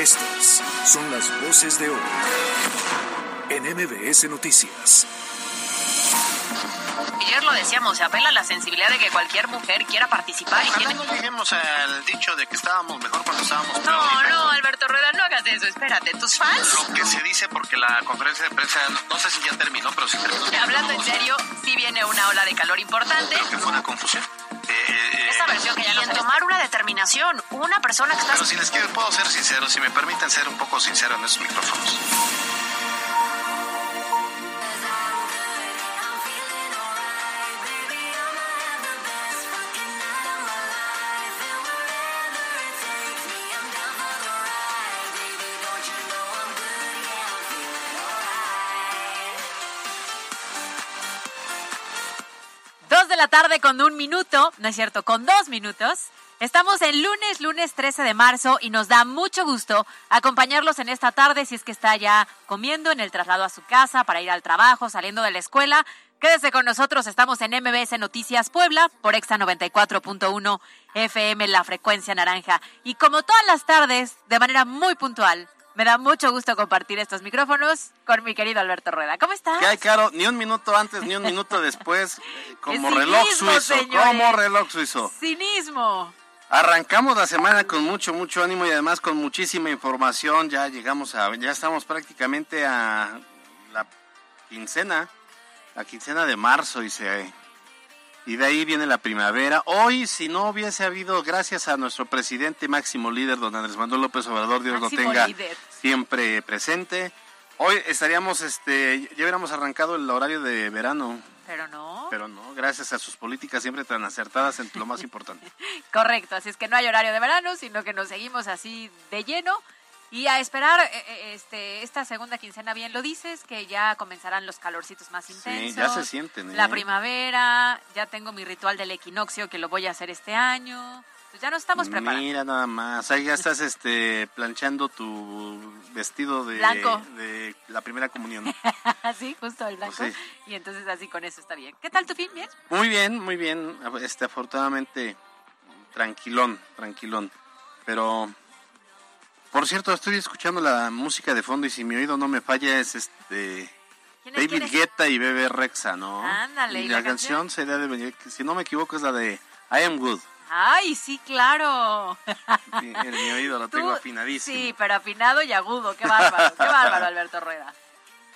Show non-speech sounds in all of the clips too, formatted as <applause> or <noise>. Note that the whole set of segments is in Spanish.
Estas son las voces de hoy en MBS Noticias. Ayer lo decíamos, se apela a la sensibilidad de que cualquier mujer quiera participar. y Ojalá no lleguemos al dicho de que estábamos mejor cuando estábamos peor. No, no, Alberto Rueda, no hagas eso, espérate. ¿Tus fans? Lo que se dice porque la conferencia de prensa, no sé si ya terminó, pero sí terminó. Hablando en serio, sí viene una ola de calor importante. Creo que fue una confusión. Versión que ya y en tomar una determinación, una persona que está... Pero si les quiero, puedo ser sincero, si me permiten ser un poco sincero en esos micrófonos. La tarde con un minuto, no es cierto, con dos minutos. Estamos el lunes, lunes 13 de marzo y nos da mucho gusto acompañarlos en esta tarde si es que está ya comiendo en el traslado a su casa para ir al trabajo, saliendo de la escuela. Quédese con nosotros, estamos en MBS Noticias Puebla por Exa 94.1 FM, la frecuencia naranja. Y como todas las tardes, de manera muy puntual, me da mucho gusto compartir estos micrófonos con mi querido Alberto Rueda. ¿Cómo estás? ¿Qué hay, Caro? Ni un minuto antes, ni un minuto <laughs> después, como Es reloj cinismo, suizo, señores. como reloj suizo. Cinismo. Arrancamos la semana con mucho, mucho ánimo y además con muchísima información. Ya llegamos a, ya estamos prácticamente a la quincena, la quincena de marzo y se, y de ahí viene la primavera. Hoy, si no hubiese habido, gracias a nuestro presidente máximo líder, don Andrés Manuel López Obrador, Dios Máximo lo tenga líder. siempre presente. Hoy estaríamos, este, ya hubiéramos arrancado el horario de verano, Pero no. pero no, gracias a sus políticas siempre tan acertadas en lo más importante. <laughs> Correcto, así es que no hay horario de verano, sino que nos seguimos así de lleno y a esperar eh, eh, este esta segunda quincena, bien lo dices, que ya comenzarán los calorcitos más intensos. Sí, ya se sienten. ¿eh? La primavera, ya tengo mi ritual del equinoccio que lo voy a hacer este año. Pues ya nos estamos preparando. Mira nada más, ahí ya estás este planchando tu vestido de, Blanco. de la primera comunión. <laughs> Así, justo el blanco. Sí. Y entonces así con eso está bien. ¿Qué tal tu fin? ¿Bien? Muy bien, muy bien, este afortunadamente tranquilón, tranquilón. Pero por cierto, estoy escuchando la música de fondo y si mi oído no me falla es este ¿Quién es- quién David? Guetta y Bebe Rexa, ¿no? Ándale, Y ¿y la, la canción, canción? sería de si no me equivoco es la de I Am Good. Ay, sí, claro. Mi, en mi oído lo <laughs> tengo afinadísimo. Sí, pero afinado y agudo. Qué bárbaro, qué bárbaro, Alberto Rueda.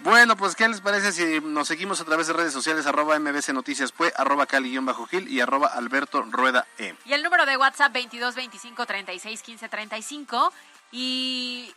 Bueno, pues, ¿qué les parece si nos seguimos a través de redes sociales, arroba mbc noticias, pues, arroba cali-gil y arroba alberto rueda e? Y el número de WhatsApp 22 25 36 15 35. Y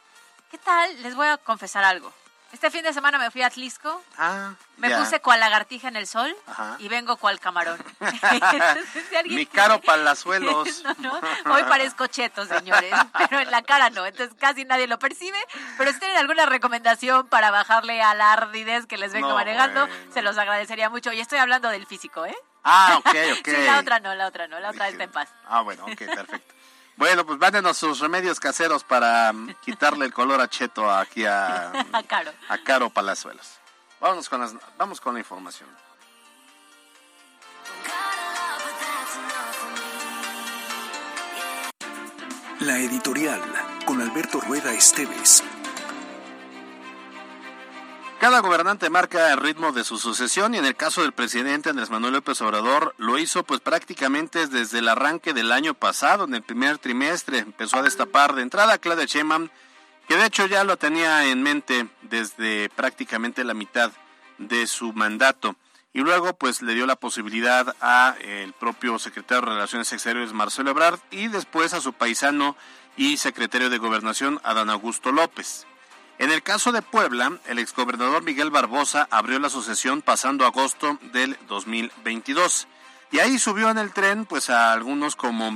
¿qué tal? Les voy a confesar algo. Este fin de semana me fui a Atlisco, Ah, me ya. puse cual lagartija en el sol Ajá. y vengo cual camarón. <laughs> <laughs> Si Mi caro palazuelos. <laughs> No, no, hoy parezco cheto, señores, pero en la cara no, entonces casi nadie lo percibe. Pero si tienen alguna recomendación para bajarle a la ardidez que les vengo No, manejando, bueno. se los agradecería mucho. Y estoy hablando del físico, ¿eh? Ah, ok, ok. Sí, la otra no, la otra no, la otra está en paz. Ah, bueno, ok, perfecto. Bueno, pues mándenos sus remedios caseros para mm, <laughs> quitarle el color a Cheto aquí <laughs> a, Caro. a Caro Palazuelos. Vámonos con las, vamos con la información. La editorial con Alberto Rueda Esteves. Cada gobernante marca el ritmo de su sucesión y en el caso del presidente Andrés Manuel López Obrador lo hizo pues prácticamente desde el arranque del año pasado, en el primer trimestre, empezó a destapar de entrada a Claudia Sheinbaum, que de hecho ya lo tenía en mente desde prácticamente la mitad de su mandato. Y luego pues le dio la posibilidad a el propio secretario de Relaciones Exteriores Marcelo Ebrard y después a su paisano y secretario de Gobernación Adán Augusto López. En el caso de Puebla, el exgobernador Miguel Barbosa abrió la sucesión pasando agosto del 2022. Y ahí subió en el tren pues a algunos como,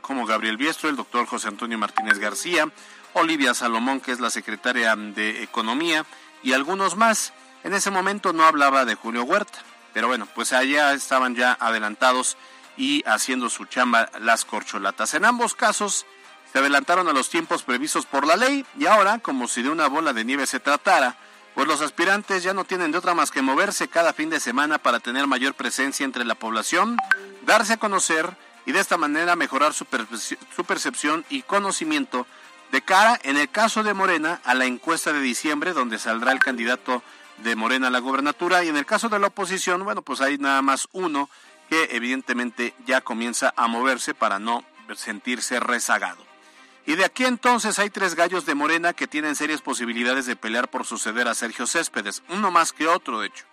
como Gabriel Biestro, el doctor José Antonio Martínez García, Olivia Salomón, que es la secretaria de Economía, y algunos más. En ese momento no hablaba de Julio Huerta, pero bueno, pues allá estaban ya adelantados y haciendo su chamba las corcholatas. En ambos casos se adelantaron a los tiempos previstos por la ley y ahora, como si de una bola de nieve se tratara, pues los aspirantes ya no tienen de otra más que moverse cada fin de semana para tener mayor presencia entre la población, darse a conocer y de esta manera mejorar su, perce- su percepción y conocimiento de cara, en el caso de Morena, a la encuesta de diciembre, donde saldrá el candidato de Morena a la gobernatura, y en el caso de la oposición, bueno, pues hay nada más uno que evidentemente ya comienza a moverse para no sentirse rezagado. Y de aquí entonces hay tres gallos de Morena que tienen serias posibilidades de pelear por suceder a Sergio Céspedes, uno más que otro, de hecho.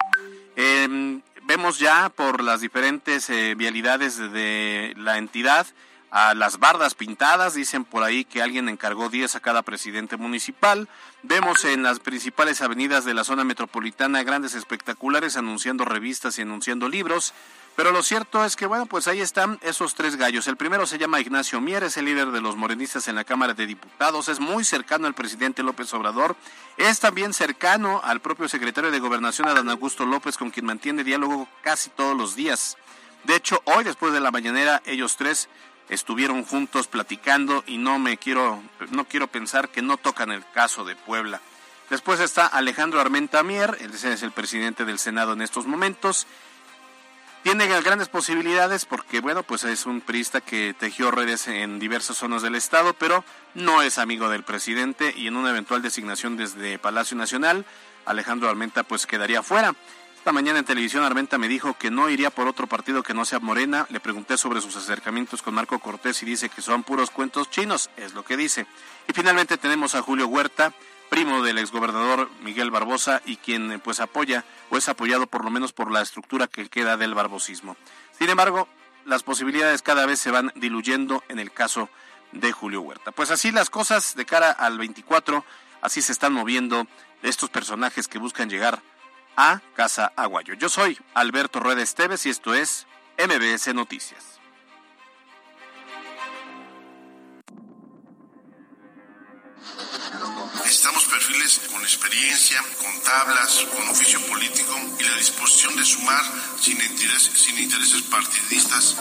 Em, vemos ya por las diferentes eh, vialidades de la entidad a las bardas pintadas, dicen por ahí que alguien encargó 10 a cada presidente municipal. Vemos en las principales avenidas de la zona metropolitana grandes espectaculares anunciando revistas y anunciando libros. Pero lo cierto es que, bueno, pues ahí están esos tres gallos. El primero se llama Ignacio Mier, es el líder de los morenistas en la Cámara de Diputados, es muy cercano al presidente López Obrador, es también cercano al propio secretario de Gobernación, Adán Augusto López, con quien mantiene diálogo casi todos los días. De hecho, hoy, después de la mañanera, ellos tres estuvieron juntos platicando y no me quiero, no quiero pensar que no tocan el caso de Puebla. Después está Alejandro Armenta Mier, él es el presidente del Senado en estos momentos, tiene grandes posibilidades porque, bueno, pues es un priista que tejió redes en diversas zonas del Estado, pero no es amigo del presidente y en una eventual designación desde Palacio Nacional, Alejandro Armenta pues quedaría fuera. Esta mañana en televisión Armenta me dijo que no iría por otro partido que no sea Morena. Le pregunté sobre sus acercamientos con Marco Cortés y dice que son puros cuentos chinos, es lo que dice. Y finalmente tenemos a Julio Huerta, primo del exgobernador Miguel Barbosa y quien pues apoya o es apoyado por lo menos por la estructura que queda del barbosismo. Sin embargo, las posibilidades cada vez se van diluyendo en el caso de Julio Huerta. Pues así las cosas de cara al 24, así se están moviendo estos personajes que buscan llegar a Casa Aguayo. Yo soy Alberto Rueda Esteves y esto es MBS Noticias. Con experiencia, con tablas, con oficio político y la disposición de sumar sin, sin intereses partidistas.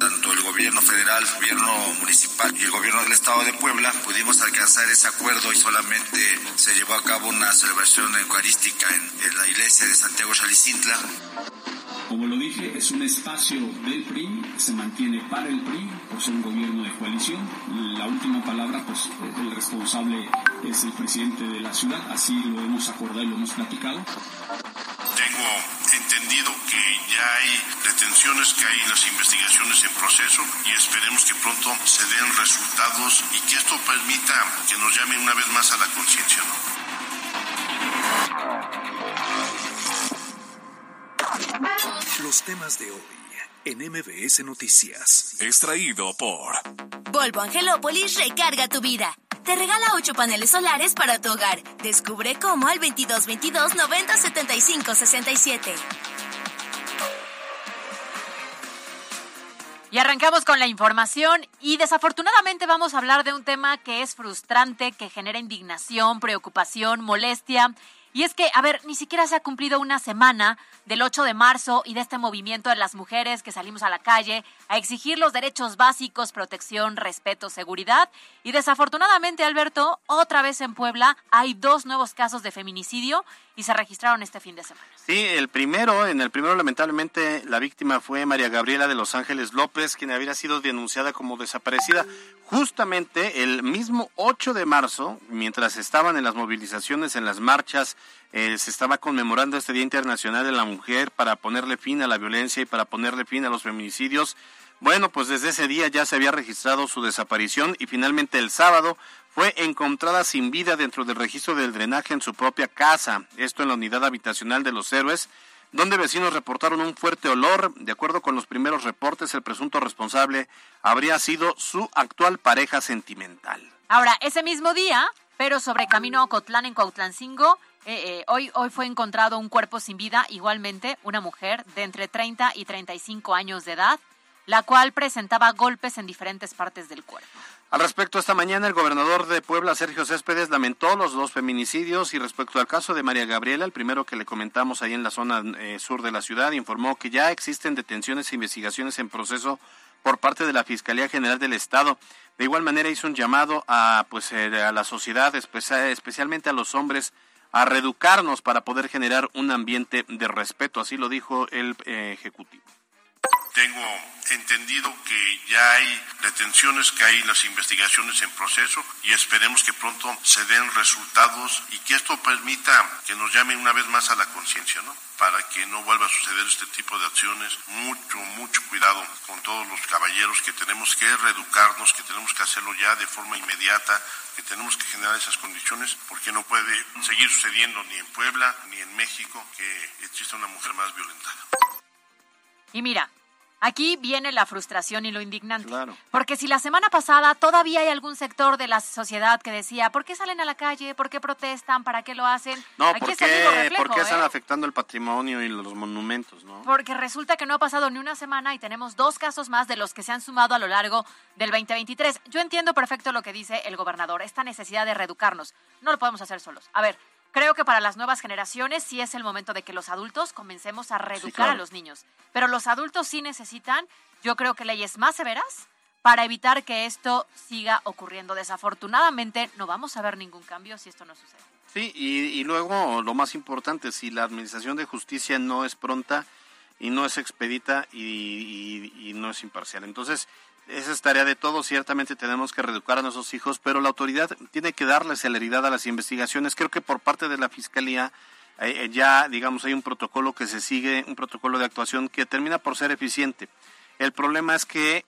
Tanto el gobierno federal, el gobierno municipal y el gobierno del estado de Puebla pudimos alcanzar ese acuerdo y solamente se llevó a cabo una celebración eucarística en, en la iglesia de Santiago Chalicintla. Como lo dije, es un espacio del PRI, se mantiene para el PRI, pues un gobierno de coalición. La última palabra, pues el responsable es el presidente de la ciudad, así lo hemos acordado y lo hemos platicado. Tengo entendido que ya hay detenciones, que hay las investigaciones en proceso y esperemos que pronto se den resultados y que esto permita que nos llame una vez más a la conciencia. Los temas de hoy en MBS Noticias. Extraído por Volvo Angelópolis recarga tu vida. Te regala 8 paneles solares para tu hogar. Descubre cómo al 2222 90 75 67. Y arrancamos con la información y desafortunadamente vamos a hablar de un tema que es frustrante, que genera indignación, preocupación, molestia y es que, a ver, ni siquiera se ha cumplido una semana del 8 de marzo y de este movimiento de las mujeres que salimos a la calle a exigir los derechos básicos, protección, respeto, seguridad. Y desafortunadamente, Alberto, otra vez en Puebla hay dos nuevos casos de feminicidio y se registraron este fin de semana. Sí, el primero, en el primero lamentablemente la víctima fue María Gabriela de Los Ángeles López, quien había sido denunciada como desaparecida justamente el mismo 8 de marzo, mientras estaban en las movilizaciones, en las marchas, eh, se estaba conmemorando este Día Internacional de la Mujer para ponerle fin a la violencia y para ponerle fin a los feminicidios. Bueno, pues desde ese día ya se había registrado su desaparición y finalmente el sábado fue encontrada sin vida dentro del registro del drenaje en su propia casa, esto en la unidad habitacional de los héroes, donde vecinos reportaron un fuerte olor. De acuerdo con los primeros reportes, el presunto responsable habría sido su actual pareja sentimental. Ahora, ese mismo día, pero sobre camino a Ocotlán en Cuautlancingo, eh, eh, hoy, hoy fue encontrado un cuerpo sin vida, igualmente una mujer de entre 30 y 35 años de edad, la cual presentaba golpes en diferentes partes del cuerpo. Al respecto, esta mañana el gobernador de Puebla, Sergio Céspedes, lamentó los dos feminicidios y respecto al caso de María Gabriela, el primero que le comentamos ahí en la zona eh, sur de la ciudad, informó que ya existen detenciones e investigaciones en proceso por parte de la Fiscalía General del Estado. De igual manera hizo un llamado a, pues, eh, a la sociedad, especialmente a los hombres, a reeducarnos para poder generar un ambiente de respeto. Así lo dijo el eh, Ejecutivo. Tengo entendido que ya hay detenciones, que hay las investigaciones en proceso y esperemos que pronto se den resultados y que esto permita que nos llamen una vez más a la conciencia, ¿no? Para que no vuelva a suceder este tipo de acciones. Mucho, mucho cuidado con todos los caballeros que tenemos que reeducarnos, que tenemos que hacerlo ya de forma inmediata, que tenemos que generar esas condiciones porque no puede seguir sucediendo ni en Puebla ni en México que exista una mujer más violentada. Y mira, Aquí viene la frustración y lo indignante. Porque si la semana pasada todavía hay algún sector de la sociedad que decía, ¿por qué salen a la calle? ¿Por qué protestan? ¿Para qué lo hacen? No, Aquí ¿por qué, ¿por qué están ¿eh? afectando el patrimonio y los monumentos? ¿no? Porque resulta que no ha pasado ni una semana y tenemos dos casos más de los que se han sumado a lo largo del 2023. Yo entiendo perfecto lo que dice el gobernador, esta necesidad de reeducarnos. No lo podemos hacer solos. A ver, Creo que para las nuevas generaciones sí es el momento de que los adultos comencemos a reeducar a los niños. Pero los adultos sí necesitan, yo creo que leyes más severas para evitar que esto siga ocurriendo. Desafortunadamente no vamos a ver ningún cambio si esto no sucede. Sí, y, luego lo más importante, si la administración de justicia no es pronta y no es expedita y, y no es imparcial. Entonces, esa es tarea de todos. Ciertamente tenemos que reeducar a nuestros hijos, pero la autoridad tiene que darle celeridad a las investigaciones. Creo que por parte de la Fiscalía eh, eh, ya, digamos, hay un protocolo que se sigue, un protocolo de actuación que termina por ser eficiente. El problema es que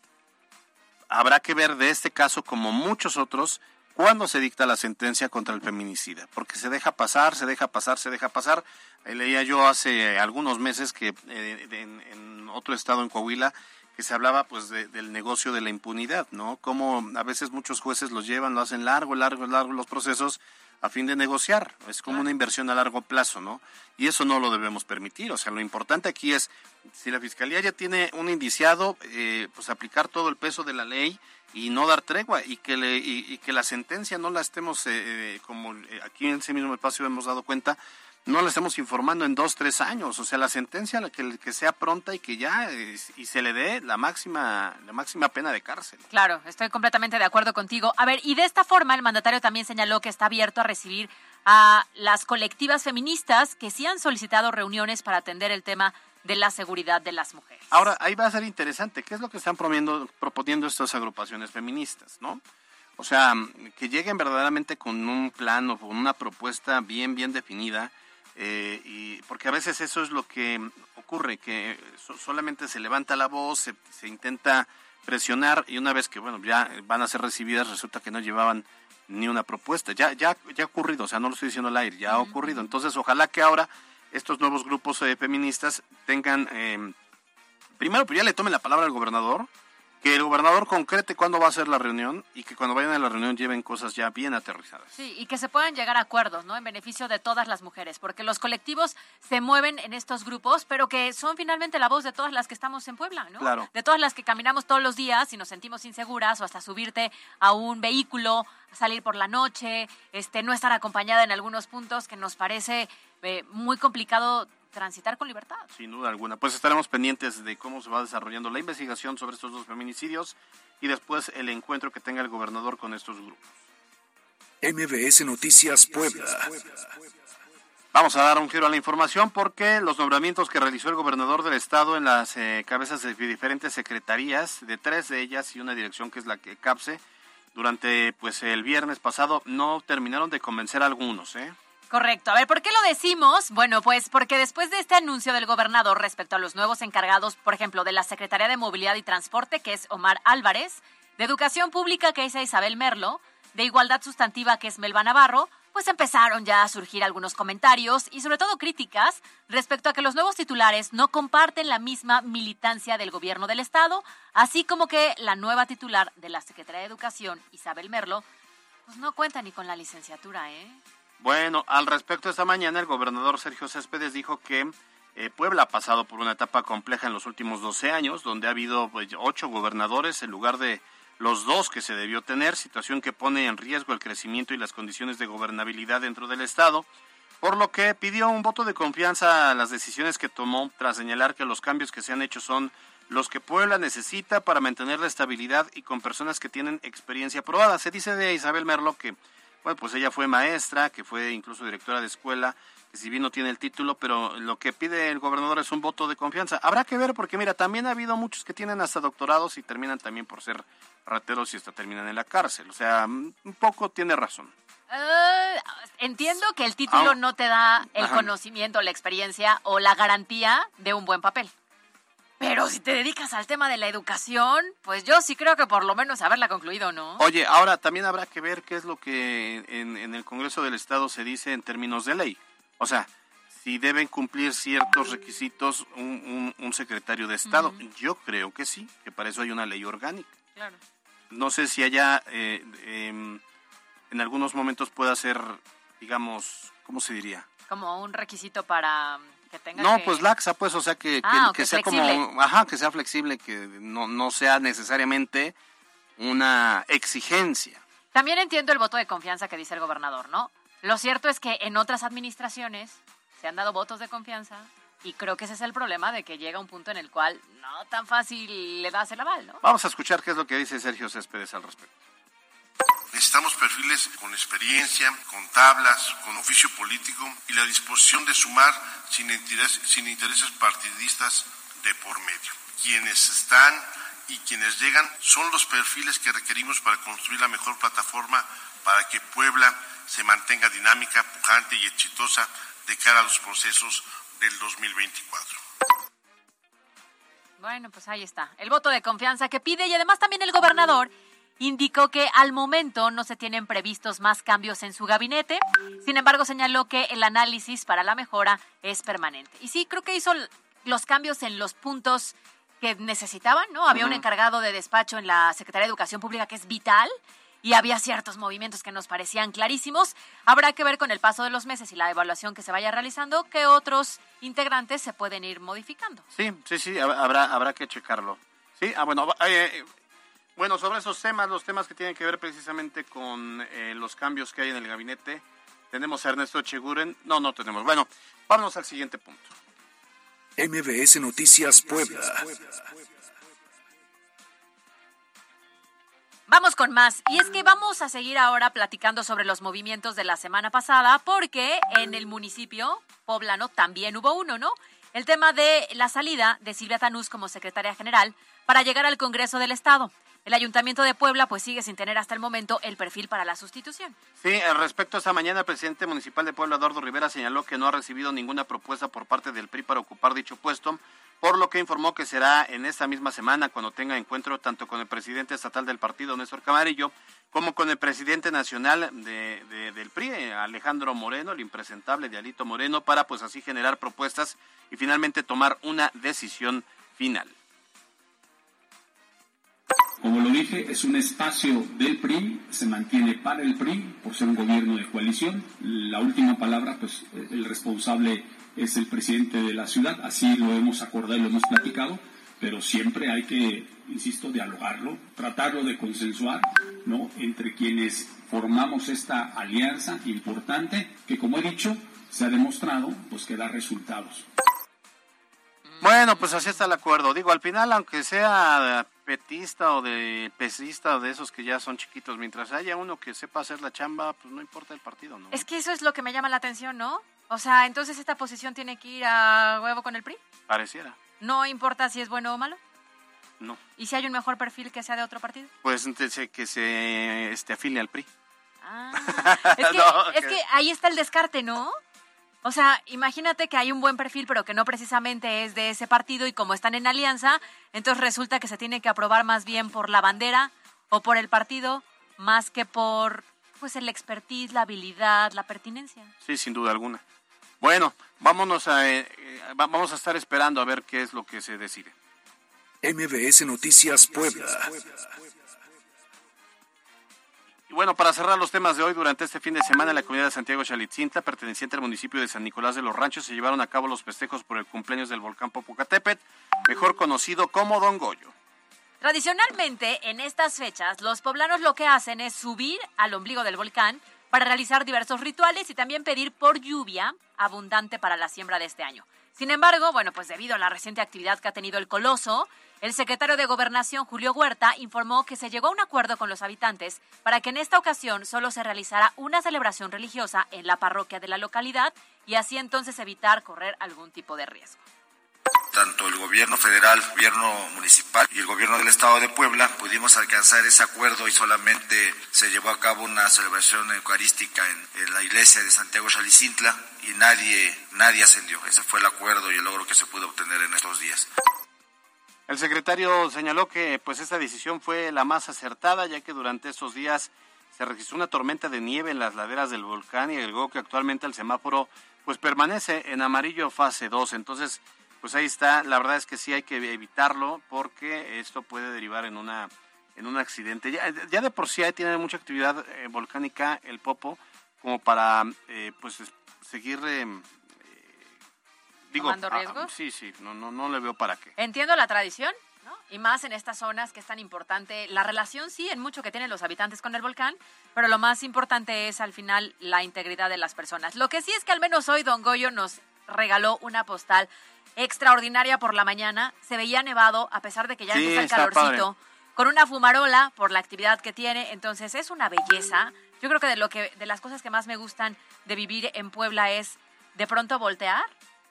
habrá que ver de este caso, como muchos otros, cuándo se dicta la sentencia contra el feminicida, porque se deja pasar, se deja pasar, se deja pasar. leía yo hace algunos meses que eh, en otro estado, en Coahuila, que se hablaba pues del negocio de la impunidad, ¿no? Como a veces muchos jueces los llevan, lo hacen largo, largo, largo los procesos a fin de negociar. Es como una inversión a largo plazo, ¿no? Y eso no lo debemos permitir. O sea, lo importante aquí es, si la Fiscalía ya tiene un indiciado, eh, pues aplicar todo el peso de la ley y no dar tregua y que, le, y, que la sentencia no la estemos, eh, eh, como aquí en ese mismo espacio hemos dado cuenta, no la estamos informando en dos, tres años. O sea, la sentencia la que, que sea pronta y que ya y se le dé la máxima, la máxima pena de cárcel. Claro, estoy completamente de acuerdo contigo. A ver, y de esta forma el mandatario también señaló que está abierto a recibir a las colectivas feministas que sí han solicitado reuniones para atender el tema de la seguridad de las mujeres. Ahora, ahí va a ser interesante. ¿Qué es lo que están proponiendo, proponiendo estas agrupaciones feministas, no? O sea, que lleguen verdaderamente con un plan o con una propuesta bien, bien definida eh, y porque a veces eso es lo que ocurre, que solamente se levanta la voz, se, intenta presionar y una vez que bueno ya van a ser recibidas resulta que no llevaban ni una propuesta. Ya ya ya ha ocurrido, o sea, no lo estoy diciendo al aire, ya ha ocurrido. Entonces, ojalá que ahora estos nuevos grupos eh, feministas tengan eh, primero pues ya le tomen la palabra al gobernador que el gobernador concrete cuándo va a ser la reunión y que cuando vayan a la reunión lleven cosas ya bien aterrizadas. Sí, y que se puedan llegar a acuerdos, ¿no? En beneficio de todas las mujeres, porque los colectivos se mueven en estos grupos, pero que son finalmente la voz de todas las que estamos en Puebla, ¿no? Claro. De todas las que caminamos todos los días y nos sentimos inseguras o hasta subirte a un vehículo, salir por la noche, este, no estar acompañada en algunos puntos que nos parece eh, muy complicado transitar con libertad. Sin duda alguna. Pues estaremos pendientes de cómo se va desarrollando la investigación sobre estos dos feminicidios y después el encuentro que tenga el gobernador con estos grupos. MBS Noticias Puebla. Vamos a dar un giro a la información porque los nombramientos que realizó el gobernador del estado en las eh, cabezas de diferentes secretarías, de tres de ellas y una dirección que es la que CAPSE, durante pues el viernes pasado no terminaron de convencer a algunos, ¿eh? Correcto. A ver, ¿por qué lo decimos? Bueno, pues porque después de este anuncio del gobernador respecto a los nuevos encargados, por ejemplo, de la Secretaría de Movilidad y Transporte, que es Omar Álvarez, de Educación Pública, que es Isabel Merlo, de Igualdad Sustantiva, que es Melba Navarro, pues empezaron ya a surgir algunos comentarios y sobre todo críticas respecto a que los nuevos titulares no comparten la misma militancia del gobierno del Estado, así como que la nueva titular de la Secretaría de Educación, Isabel Merlo, pues no cuenta ni con la licenciatura, ¿eh? Bueno, al respecto esta mañana el gobernador Sergio Céspedes dijo que eh, Puebla ha pasado por una etapa compleja en los últimos 12 años, donde ha habido pues, ocho gobernadores en lugar de los dos que se debió tener, situación que pone en riesgo el crecimiento y las condiciones de gobernabilidad dentro del Estado, por lo que pidió un voto de confianza a las decisiones que tomó tras señalar que los cambios que se han hecho son los que Puebla necesita para mantener la estabilidad y con personas que tienen experiencia probada. Se dice de Isabel Merlo que bueno, pues ella fue maestra, que fue incluso directora de escuela, que si bien no tiene el título, pero lo que pide el gobernador es un voto de confianza. Habrá que ver porque mira, también ha habido muchos que tienen hasta doctorados y terminan también por ser rateros y hasta terminan en la cárcel. O sea, un poco tiene razón. Uh, entiendo que el título Ah, no te da el ajá. conocimiento, la experiencia o la garantía de un buen papel. Pero si te dedicas al tema de la educación, pues yo sí creo que por lo menos haberla concluido, ¿no? Oye, ahora también habrá que ver qué es lo que en, en el Congreso del Estado se dice en términos de ley. O sea, si deben cumplir ciertos requisitos un, un- un secretario de Estado. Yo creo que sí, que para eso hay una ley orgánica. Claro. No sé si allá eh, em, en algunos momentos pueda ser, digamos, ¿cómo se diría? Como un requisito para que tenga No, que- pues laxa, pues, o sea, que, que- Ah, que sea flexible. como, ajá, que sea flexible, que no, no sea necesariamente una exigencia. También entiendo el voto de confianza que dice el gobernador, ¿no? Lo cierto es que en otras administraciones se han dado votos de confianza y creo que ese es el problema de que llega un punto en el cual no tan fácil le das el aval, ¿no? Vamos a escuchar qué es lo que dice Sergio Céspedes al respecto. Necesitamos perfiles con experiencia, con tablas, con oficio político y la disposición de sumar sin, interés- sin intereses partidistas de por medio. Quienes están y quienes llegan son los perfiles que requerimos para construir la mejor plataforma para que Puebla se mantenga dinámica, pujante y exitosa de cara a los procesos del 2024. Bueno, pues ahí está. El voto de confianza que pide y además también el gobernador indicó que al momento no se tienen previstos más cambios en su gabinete. Sin embargo, señaló que el análisis para la mejora es permanente. Y sí, creo que hizo los cambios en los puntos que necesitaban, ¿no? Había un encargado de despacho en la Secretaría de Educación Pública que es vital y había ciertos movimientos que nos parecían clarísimos. Habrá que ver con el paso de los meses y la evaluación que se vaya realizando qué otros integrantes se pueden ir modificando. Sí, sí, sí, hab- habrá, habrá que checarlo. Sí, ah, bueno, eh, bueno, sobre esos temas, los temas que tienen que ver precisamente con eh, los cambios que hay en el gabinete, tenemos a Ernesto Cheguren. No, no tenemos. Bueno, vámonos al siguiente punto. MBS Noticias Puebla. Vamos con más. Y es que vamos a seguir ahora platicando sobre los movimientos de la semana pasada, porque en el municipio poblano también hubo uno, ¿no? El tema de la salida de Silvia Tanús como secretaria general para llegar al Congreso del Estado. El Ayuntamiento de Puebla pues sigue sin tener hasta el momento el perfil para la sustitución. Sí, respecto a esta mañana, el presidente municipal de Puebla, Eduardo Rivera, señaló que no ha recibido ninguna propuesta por parte del PRI para ocupar dicho puesto, por lo que informó que será en esta misma semana cuando tenga encuentro tanto con el presidente estatal del partido, Néstor Camarillo, como con el presidente nacional de- de- del PRI, Alejandro Moreno, el impresentable de Alito Moreno, para pues así generar propuestas y finalmente tomar una decisión final. Como lo dije, es un espacio del PRI, se mantiene para el PRI por ser un gobierno de coalición. La última palabra, pues el responsable es el presidente de la ciudad, así lo hemos acordado y lo hemos platicado, pero siempre hay que, insisto, dialogarlo, tratarlo de consensuar, ¿no? Entre quienes formamos esta alianza importante que, como he dicho, se ha demostrado, pues que da resultados. Bueno, pues así está el acuerdo. Digo, al final, aunque sea petista o de pesista o de esos que ya son chiquitos, mientras haya uno que sepa hacer la chamba, pues no importa el partido, ¿no? Es que eso es lo que me llama la atención, ¿no? O sea, entonces esta posición tiene que ir a huevo con el PRI. Pareciera. No importa si es bueno o malo. No. ¿Y si hay un mejor perfil que sea de otro partido? Pues entonces, que se este, afilie al PRI. Ah, es que, <laughs> No, es que- que ahí está el descarte, ¿no? O sea, imagínate que hay un buen perfil, pero que no precisamente es de ese partido y como están en alianza, entonces resulta que se tiene que aprobar más bien por la bandera o por el partido, más que por pues el expertise, la habilidad, la pertinencia. Sí, sin duda alguna. Bueno, vámonos a, eh, eh, va- vamos a estar esperando a ver qué es lo que se decide. MBS Noticias Puebla. Bueno, para cerrar los temas de hoy, durante este fin de semana en la comunidad de Santiago Chalitzintla, perteneciente al municipio de San Nicolás de los Ranchos, se llevaron a cabo los festejos por el cumpleaños del volcán Popocatépetl, mejor conocido como Don Goyo. Tradicionalmente, en estas fechas, los poblanos lo que hacen es subir al ombligo del volcán para realizar diversos rituales y también pedir por lluvia abundante para la siembra de este año. Sin embargo, bueno, pues debido a la reciente actividad que ha tenido el coloso, el secretario de Gobernación, Julio Huerta, informó que se llegó a un acuerdo con los habitantes para que en esta ocasión solo se realizara una celebración religiosa en la parroquia de la localidad y así entonces evitar correr algún tipo de riesgo. Tanto el gobierno federal, el gobierno municipal y el gobierno del estado de Puebla pudimos alcanzar ese acuerdo y solamente se llevó a cabo una celebración eucarística en, la iglesia de Santiago Chalicintla y nadie, nadie ascendió. Ese fue el acuerdo y el logro que se pudo obtener en estos días. El secretario señaló que pues esta decisión fue la más acertada ya que durante estos días se registró una tormenta de nieve en las laderas del volcán y agregó que actualmente el semáforo pues permanece en amarillo fase 2. Entonces, pues ahí está, la verdad es que sí hay que evitarlo porque esto puede derivar en una en un accidente. Ya, ya de por sí ahí tiene mucha actividad eh, volcánica el Popo como para eh, pues seguir eh, digo, ¿Tomando ah, riesgos? sí, sí, no, no, no le veo para qué. Entiendo la tradición, ¿no? Y más en estas zonas que es tan importante. La relación sí, en mucho que tienen los habitantes con el volcán, pero lo más importante es al final la integridad de las personas. Lo que sí es que al menos hoy Don Goyo nos regaló una postal extraordinaria por la mañana. Se veía nevado, a pesar de que ya Sí, empieza el calorcito, con una fumarola por la actividad que tiene. Entonces es una belleza. Yo creo que de lo que de las cosas que más me gustan de vivir en Puebla es de pronto voltear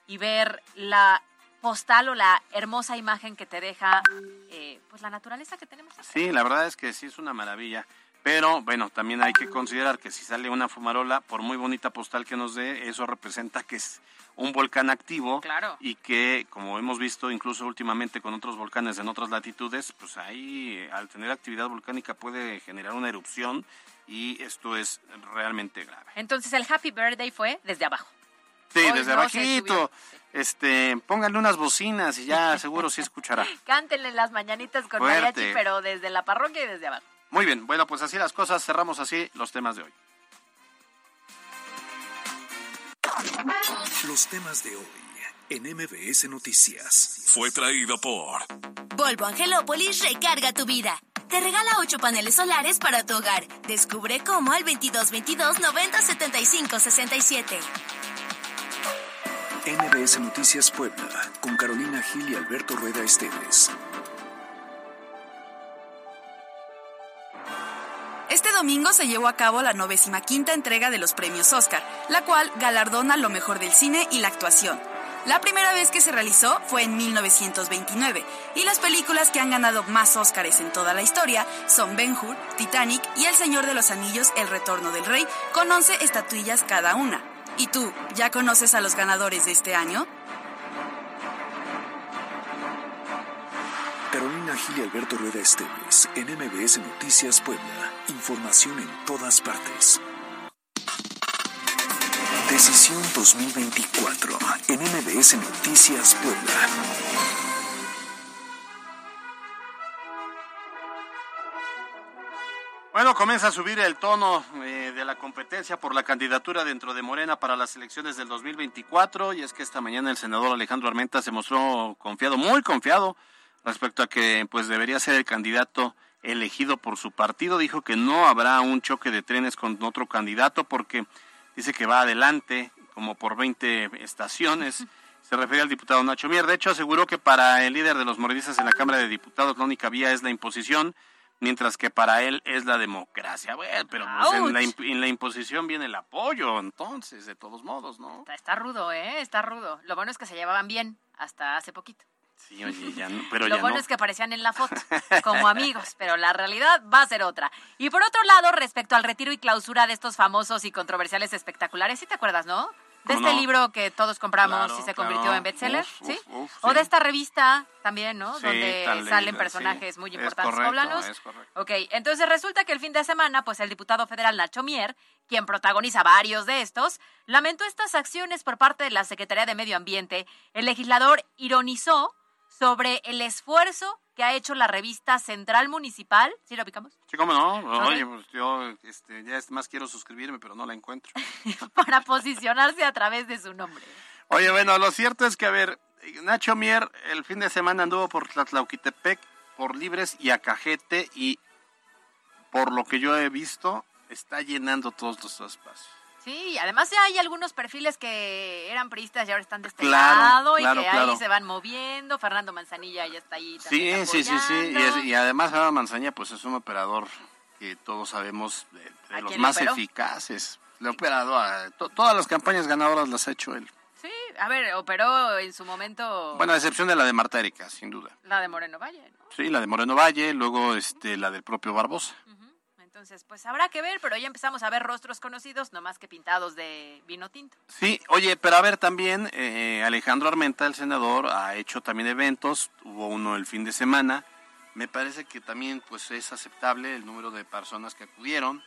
y ver la postal o la hermosa imagen que te deja eh, pues la naturaleza que tenemos. acá. Sí, la verdad es que sí es una maravilla. Pero bueno, también hay que considerar que si sale una fumarola, por muy bonita postal que nos dé, eso representa que es un volcán activo Claro. y que, como hemos visto incluso últimamente con otros volcanes en otras latitudes, pues ahí al tener actividad volcánica puede generar una erupción y esto es realmente grave. Entonces el Happy Birthday fue desde abajo. Sí, Hoy desde no abajito, este, pónganle unas bocinas y ya seguro sí escuchará. <laughs> Cántenle las mañanitas con Fuerte. mariachi, pero desde la parroquia y desde abajo. Muy bien, bueno, pues así las cosas, cerramos así los temas de hoy. Los temas de hoy en MBS Noticias. Fue traído por Volvo Angelópolis recarga tu vida. Te regala 8 paneles solares para tu hogar. Descubre cómo al 2222 90 75 67. MBS Noticias Puebla con Carolina Gil y Alberto Rueda Esteves. Este domingo se llevó a cabo la 95 entrega de los premios Oscar, la cual galardona lo mejor del cine y la actuación. La primera vez que se realizó fue en 1929 y las películas que han ganado más Oscars en toda la historia son Ben Hur, Titanic y El Señor de los Anillos, El Retorno del Rey, con 11 estatuillas cada una. ¿Y tú, ya conoces a los ganadores de este año? Carolina Gil y Alberto Rueda Esteves en MBS Noticias Puebla. Información en todas partes. Decisión 2024 en MBS Noticias Puebla. Bueno, comienza a subir el tono eh, de la competencia por la candidatura dentro de Morena para las elecciones del 2024 y es que esta mañana el senador Alejandro Armenta se mostró confiado, muy confiado respecto a que pues debería ser el candidato elegido por su partido. Dijo que no habrá un choque de trenes con otro candidato porque dice que va adelante como por 20 estaciones. <laughs> Se refiere al diputado Nacho Mier. De hecho, aseguró que para el líder de los morenistas en la Cámara de Diputados la única vía es la imposición, mientras que para él es la democracia. Bueno, pero pues, en, la, en la imposición viene el apoyo, entonces, de todos modos, ¿no? Está, está rudo, ¿eh? Está rudo. Lo bueno es que se llevaban bien hasta hace poquito. Sí, oye, ya no, pero Lo ya bueno no. es que aparecían en la foto como amigos, pero la realidad va a ser otra. Y por otro lado, respecto al retiro y clausura de estos famosos y controversiales espectaculares, ¿sí te acuerdas, no? De ¿Cómo este no? libro que todos compramos Claro, y se claro. convirtió en bestseller, Uf, ¿sí? uf, uf, O de esta revista también, ¿no? Sí, Donde salen leída, personajes sí. muy Es importantes correcto, poblanos. es correcto. Ok, entonces resulta que el fin de semana, pues el diputado federal Nacho Mier, quien protagoniza varios de estos, lamentó estas acciones por parte de la Secretaría de Medio Ambiente. El legislador ironizó sobre el esfuerzo que ha hecho la revista Central Municipal. ¿Sí lo ubicamos? Sí, cómo no. Oye, pues yo este, ya es más quiero suscribirme, pero no la encuentro. <laughs> Para posicionarse a través de su nombre. Oye, bueno, lo cierto es que, a ver, Nacho Mier el fin de semana anduvo por Tlatlauquitepec, por Libres y Acajete, y por lo que yo he visto, está llenando todos los espacios. Sí, además ya hay algunos perfiles que eran priistas y ahora están de este lado y que ahí se van moviendo. Fernando Manzanilla ya está ahí también Sí, sí, sí, sí. Y, además Fernando Manzanilla pues es un operador que todos sabemos de, los más eficaces. Le ha operado a todas las campañas ganadoras las ha hecho él. Sí, a ver, operó en su momento. Bueno, a excepción de la de Marta Erika, sin duda. La de Moreno Valle, ¿no? Sí, la de Moreno Valle, luego este, la del propio Barbosa. Entonces, pues habrá que ver, pero ya empezamos a ver rostros conocidos, no más que pintados de vino tinto. Sí, oye, pero a ver también, eh, Alejandro Armenta, el senador, ha hecho también eventos, hubo uno el fin de semana. Me parece que también pues es aceptable el número de personas que acudieron.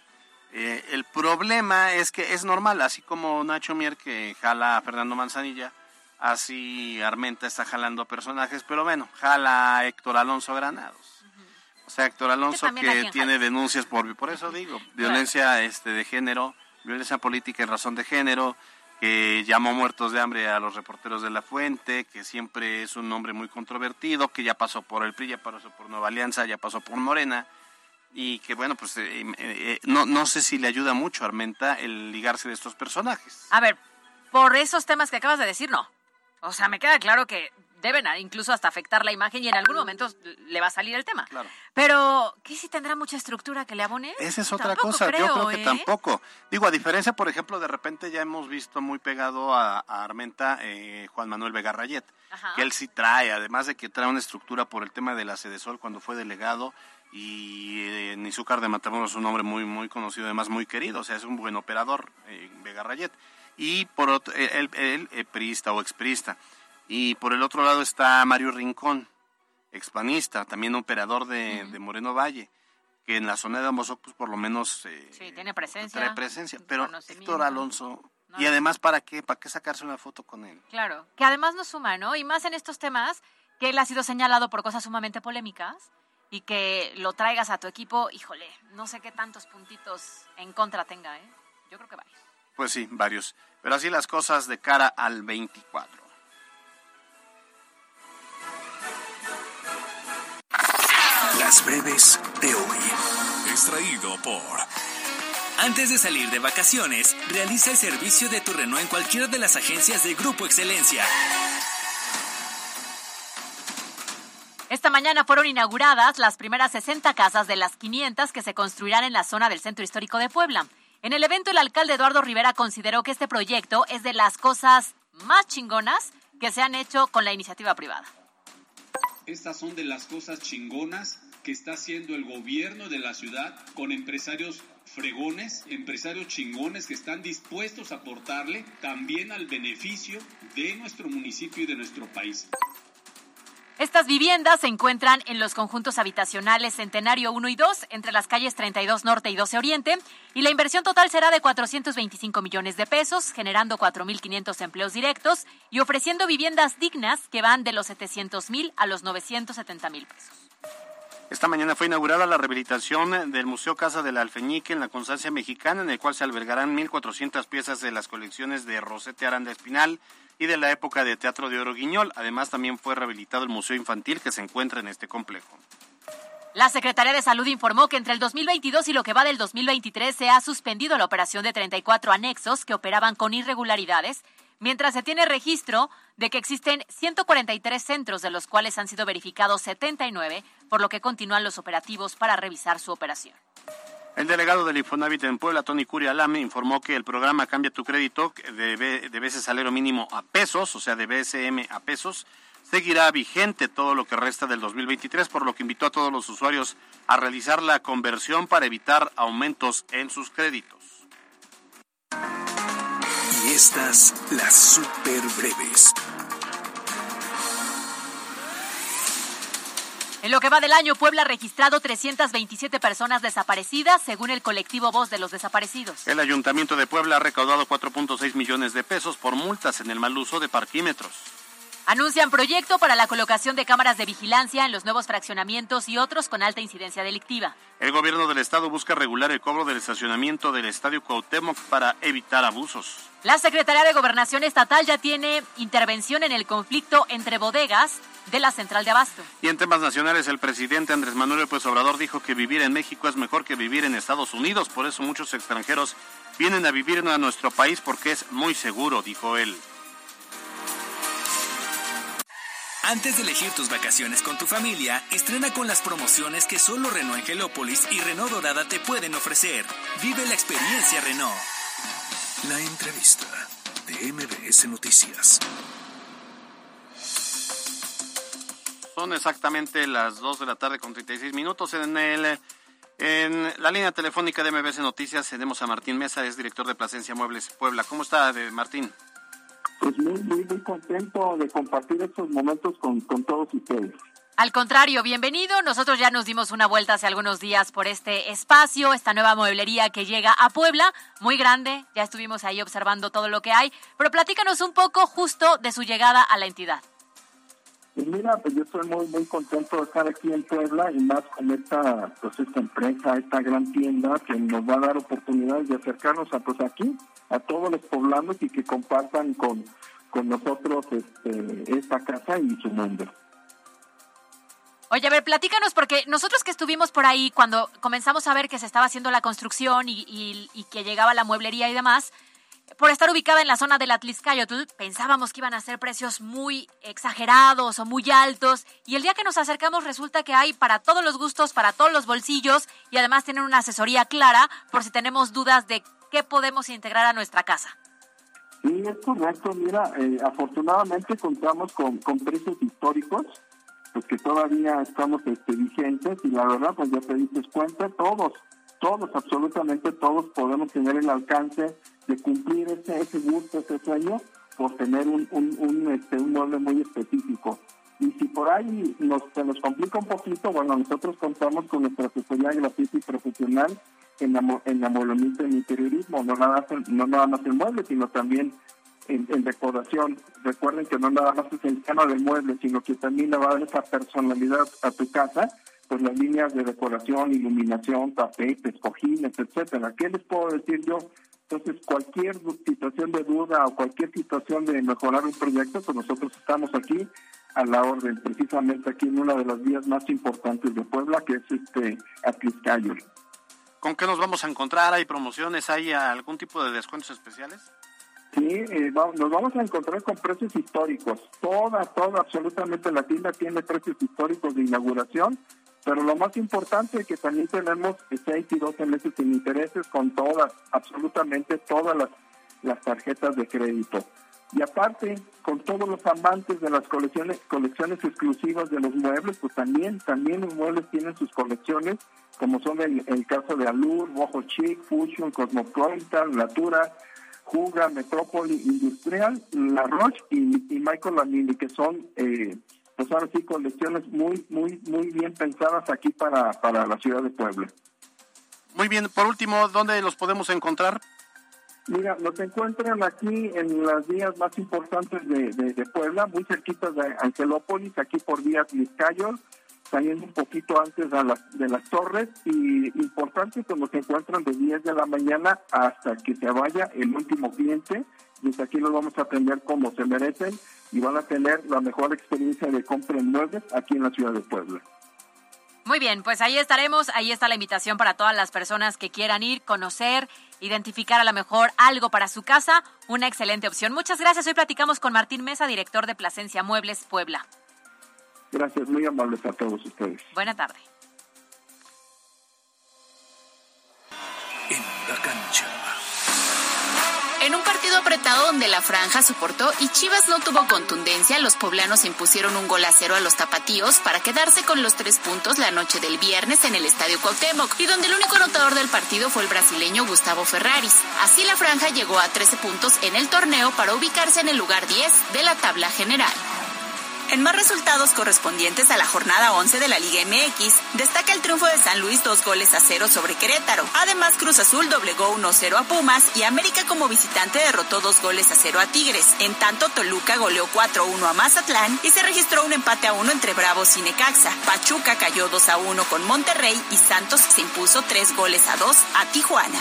Eh, el problema es que es normal, así como Nacho Mier que jala a Fernando Manzanilla, así Armenta está jalando personajes, pero bueno, jala a Héctor Alonso Granados. O sea, Héctor Alonso que tiene denuncias por, por eso digo, violencia este, de género, violencia política en razón de género, que llamó muertos de hambre a los reporteros de La Fuente, que siempre es un hombre muy controvertido, que ya pasó por el PRI, ya pasó por Nueva Alianza, ya pasó por Morena y que bueno, pues eh, eh, eh, no, no sé si le ayuda mucho a Armenta el ligarse de estos personajes. A ver, por esos temas que acabas de decir, no. O sea, me queda claro que deben incluso hasta afectar la imagen y en algún momento le va a salir el tema. Claro. Pero, ¿qué si tendrá mucha estructura que le abone? Esa es otra cosa, yo creo que tampoco. Digo, a diferencia, por ejemplo, de repente ya hemos visto muy pegado a, Armenta Juan Manuel Vega Rayet, que él sí trae, además de que trae una estructura por el tema de la Sede Sol cuando fue delegado, y eh, Nizúcar de Matamoros es un hombre muy muy conocido, además muy querido, o sea, es un buen operador, eh, Vega Rayet. Y por otro, él, él, eh, priista o exprista. Y por el otro lado está Mario Rincón, expanista, también operador de, Moreno Valle, que en la zona de Ambos pues por lo menos... Eh, sí, tiene presencia. Tiene presencia, pero Héctor Alonso... y además, ¿para qué? ¿Para qué sacarse una foto con él? Claro, que además no suma, ¿no? Y más en estos temas, que él ha sido señalado por cosas sumamente polémicas y que lo traigas a tu equipo, híjole, no sé qué tantos puntitos en contra tenga, ¿eh? Yo creo que varios. Pues sí, varios. Pero así las cosas de cara al 24. Breves de hoy. Extraído por... Antes de salir de vacaciones, realiza el servicio de tu Renault en cualquiera de las agencias de Grupo Excelencia. Esta mañana fueron inauguradas las primeras 60 casas de las 500 que se construirán en la zona del Centro Histórico de Puebla. En el evento, el alcalde Eduardo Rivera consideró que este proyecto es de las cosas más chingonas que se han hecho con la iniciativa privada. Estas son de las cosas chingonas que está haciendo el gobierno de la ciudad con empresarios fregones, empresarios chingones que están dispuestos a aportarle también al beneficio de nuestro municipio y de nuestro país. Estas viviendas se encuentran en los conjuntos habitacionales Centenario 1 y 2, entre las calles 32 Norte y 12 Oriente, y la inversión total será de 425 millones de pesos, generando 4.500 empleos directos y ofreciendo viviendas dignas que van de los 700 mil a los 970 mil pesos. Esta mañana fue inaugurada la rehabilitación del Museo Casa del Alfeñique en la Constancia Mexicana, en el cual se albergarán 1.400 piezas de las colecciones de Rosete Aranda Espinal, y de la época de Teatro de Oro Guiñol. Además, también fue rehabilitado el Museo Infantil que se encuentra en este complejo. La Secretaría de Salud informó que entre el 2022 y lo que va del 2023 se ha suspendido la operación de 34 anexos que operaban con irregularidades, mientras se tiene registro de que existen 143 centros de los cuales han sido verificados 79, por lo que continúan los operativos para revisar su operación. El delegado del Infonavit en Puebla, Tony Curia Lame, informó que el programa Cambia tu Crédito de, de veces salario mínimo a pesos, o sea, de BSM a pesos, seguirá vigente todo lo que resta del 2023, por lo que invitó a todos los usuarios a realizar la conversión para evitar aumentos en sus créditos. Estas las super breves. En lo que va del año, Puebla ha registrado 327 personas desaparecidas, según el colectivo Voz de los Desaparecidos. El Ayuntamiento de Puebla ha recaudado 4.6 millones de pesos por multas en el mal uso de parquímetros. Anuncian proyecto para la colocación de cámaras de vigilancia en los nuevos fraccionamientos y otros con alta incidencia delictiva. El gobierno del estado busca regular el cobro del estacionamiento del Estadio Cuauhtémoc para evitar abusos. La Secretaría de Gobernación Estatal ya tiene intervención en el conflicto entre bodegas de la central de abasto. Y en temas nacionales, el presidente Andrés Manuel López Obrador dijo que vivir en México es mejor que vivir en Estados Unidos, por eso muchos extranjeros vienen a vivir a nuestro país porque es muy seguro, dijo él. Antes de elegir tus vacaciones con tu familia, estrena con las promociones que solo Renault Angelópolis y Renault Dorada te pueden ofrecer. Vive la experiencia Renault. La entrevista de MBS Noticias. Son exactamente las 2 de la tarde con 36 minutos en el en la línea telefónica de MBS Noticias tenemos a Martín Mesa, es director de Plasencia Muebles Puebla. ¿Cómo está, Martín? Pues muy, muy, muy contento de compartir estos momentos con, con todos ustedes. Al contrario, bienvenido. Nosotros ya nos dimos una vuelta hace algunos días por este espacio, esta nueva mueblería que llega a Puebla, muy grande. Ya estuvimos ahí observando todo lo que hay, pero platícanos un poco justo de su llegada a la entidad. Pues mira, pues yo estoy muy muy contento de estar aquí en Puebla y más con esta pues esta empresa, esta gran tienda que nos va a dar oportunidades de acercarnos a pues aquí a todos los poblanos y que compartan con con nosotros este, esta casa y su mundo. Oye, a ver, platícanos, porque nosotros que estuvimos por ahí cuando comenzamos a ver que se estaba haciendo la construcción y, y, y que llegaba la mueblería y demás, por estar ubicada en la zona del Atliscayotl, pensábamos que iban a ser precios muy exagerados o muy altos y el día que nos acercamos resulta que hay para todos los gustos, para todos los bolsillos y además tienen una asesoría clara por si tenemos dudas de qué podemos integrar a nuestra casa. Sí, es correcto. Mira, eh, afortunadamente contamos con, con precios históricos, pues que todavía estamos este, vigentes y la verdad, pues ya te diste cuenta, todos, todos, absolutamente todos podemos tener el alcance de cumplir ese, ese gusto, ese sueño, por tener un, un, un, este, un mueble muy específico. Y si por ahí nos, se nos complica un poquito, bueno, nosotros contamos con nuestra asesoría gratuita y profesional en la, en en interiorismo, no nada, más, no nada más el mueble, sino también en, en, decoración. Recuerden que no nada más es el tema del mueble, sino que también le va a dar esa personalidad a tu casa, pues las líneas de decoración, iluminación, tapetes, cojines, etcétera. ¿Qué les puedo decir yo? Entonces, cualquier situación de duda o cualquier situación de mejorar un proyecto, pues nosotros estamos aquí a la orden, precisamente aquí en una de las vías más importantes de Puebla, que es este Atliscayo. ¿Con qué nos vamos a encontrar? ¿Hay promociones? ¿Hay algún tipo de descuentos especiales? Sí, eh, nos vamos a encontrar con precios históricos. Toda, toda, absolutamente la tienda tiene precios históricos de inauguración pero lo más importante es que también tenemos 6 y 12 meses sin intereses con todas, absolutamente todas las, las tarjetas de crédito. Y aparte, con todos los amantes de las colecciones, colecciones exclusivas de los muebles, pues también, también los muebles tienen sus colecciones, como son el, caso de Alur, Bojo Chic, Fusion, Cosmopolitan, Natura, Juga, Metrópoli, Industrial, La Roche y, y Michael Lamini, que son eh, pues ahora sí colecciones muy muy muy bien pensadas aquí para, para la ciudad de Puebla. Muy bien, por último, ¿dónde los podemos encontrar? Mira, los encuentran aquí en las vías más importantes de, de, de Puebla, muy cerquitas de Angelópolis, aquí por vías Vizcayol, saliendo un poquito antes de las, de las torres y importante que nos encuentran de 10 de la mañana hasta que se vaya el último cliente. Desde aquí los vamos a atender como se merecen y van a tener la mejor experiencia de compra en muebles aquí en la ciudad de Puebla. Muy bien, pues ahí estaremos, ahí está la invitación para todas las personas que quieran ir, conocer, identificar a lo mejor algo para su casa, una excelente opción. Muchas gracias, hoy platicamos con Martín Mesa, director de Plasencia Muebles Puebla. Gracias, muy amables a todos ustedes. Buena tarde. En la cancha. En un partido apretado donde la franja soportó y Chivas no tuvo contundencia, los poblanos impusieron un gol a cero a los tapatíos para quedarse con los tres puntos la noche del viernes en el Estadio Cuauhtémoc y donde el único anotador del partido fue el brasileño Gustavo Ferraris. Así la franja llegó a 13 puntos en el torneo para ubicarse en el lugar 10 de la tabla general. En más resultados correspondientes a la jornada 11 de la Liga MX, destaca el triunfo de San Luis dos goles a cero sobre Querétaro. Además, Cruz Azul doblegó 1-0 a Pumas y América como visitante derrotó dos goles a cero a Tigres. En tanto, Toluca goleó 4-1 a Mazatlán y se registró un empate a uno entre Bravos y Necaxa. Pachuca cayó 2-1 con Monterrey y Santos se impuso tres goles a dos a Tijuana.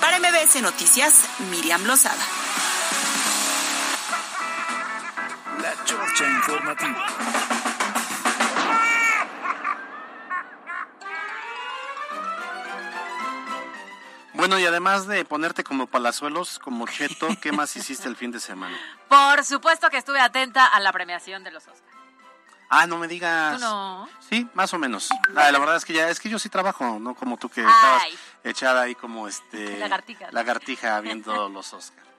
Para MBS Noticias, Miriam Lozada. Chorcha Informativa. Bueno, y además de ponerte como palazuelos, como cheto, ¿qué <laughs> más hiciste el fin de semana? Por supuesto que estuve atenta a la premiación de los Oscars. Ah, no me digas. ¿Tú no? Sí, más o menos. Ah, la, verdad es que ya, es que yo sí trabajo, no como tú que Ay. estabas echada ahí como este. Lagartija. Lagartija viendo los Oscars.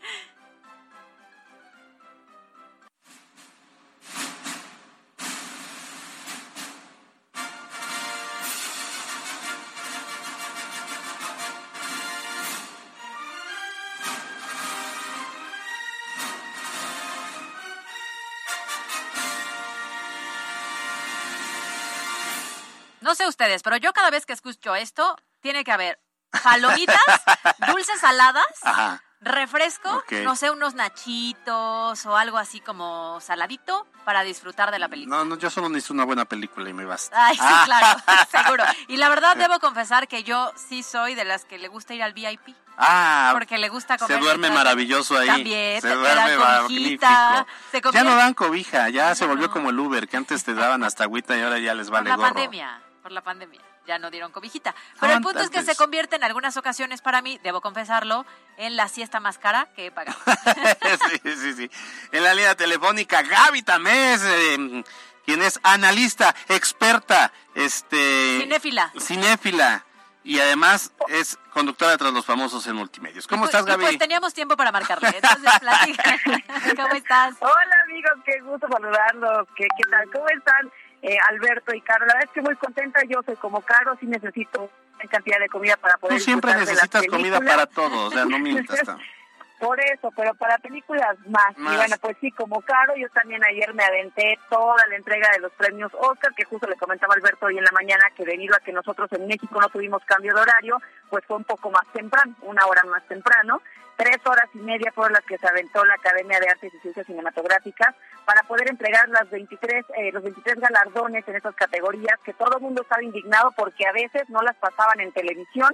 Sé ustedes, pero yo cada vez que escucho esto, tiene que haber palomitas, <laughs> dulces saladas, Ajá. refresco, no sé, unos nachitos o algo así como saladito para disfrutar de la película. No, no, yo solo necesito una buena película y me basta. Ay, sí, Ah. claro, <laughs> seguro. Y la verdad debo confesar que yo sí soy de las que le gusta ir al VIP. Ah, Porque le gusta comer. se duerme maravilloso ahí. También, se te duerme cobijita, se Ya no dan cobija, ya se volvió no. como el Uber, que antes te daban hasta agüita y ahora ya les Por vale la gorro. pandemia, por la pandemia. Ya no dieron cobijita. Pero el punto es que antes. se convierte en algunas ocasiones para mí, debo confesarlo, en la siesta más cara que he pagado. <laughs> sí, sí, sí. En la línea telefónica, Gaby Tamés, eh, quien es analista, experta, este... Cinéfila. Cinéfila. Y además es conductora tras los famosos en multimedios. ¿Cómo pues- estás, Gaby? Pues teníamos tiempo para marcarle. Entonces, platica. <laughs> ¿Cómo estás? Hola amigos, qué gusto saludarlos. ¿Qué, qué tal? ¿Cómo están eh, Alberto y Caro? La verdad es que muy contenta. Yo soy como Caro, sí necesito una cantidad de comida para poder Tú siempre necesitas comida para todo, o sea, no mientas. <laughs> Por eso, pero para películas más. Más. Y bueno, pues sí, como Caro, yo también ayer me aventé toda la entrega de los premios Oscar, que justo le comentaba Alberto hoy en la mañana que debido a que nosotros en México no tuvimos cambio de horario, pues fue un poco más temprano, una hora más temprano. Tres horas y media fueron las que se aventó la Academia de Artes y Ciencias Cinematográficas para poder entregar las 23, eh, los 23 galardones en estas categorías, que todo el mundo estaba indignado porque a veces no las pasaban en televisión